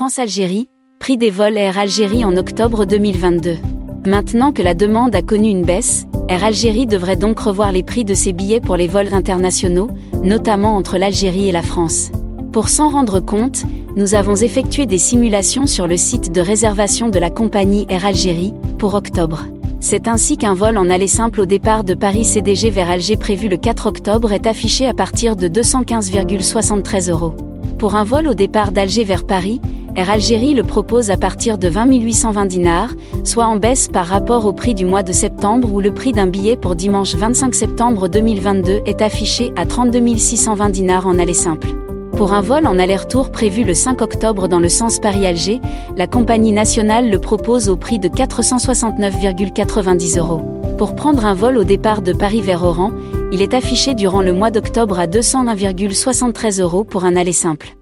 France-Algérie, prix des vols Air Algérie en octobre 2022. Maintenant que la demande a connu une baisse, Air Algérie devrait donc revoir les prix de ses billets pour les vols internationaux, notamment entre l'Algérie et la France. Pour s'en rendre compte, nous avons effectué des simulations sur le site de réservation de la compagnie Air Algérie, pour octobre. C'est ainsi qu'un vol en aller simple au départ de Paris CDG vers Alger prévu le 4 octobre est affiché à partir de 215,73 euros. Pour un vol au départ d'Alger vers Paris, Air Algérie le propose à partir de 20 820 dinars, soit en baisse par rapport au prix du mois de septembre où le prix d'un billet pour dimanche 25 septembre 2022 est affiché à 32 620 dinars en aller simple. Pour un vol en aller-retour prévu le 5 octobre dans le sens Paris-Alger, la compagnie nationale le propose au prix de 469,90 euros. Pour prendre un vol au départ de Paris vers Oran, il est affiché durant le mois d'octobre à 201,73 euros pour un aller simple.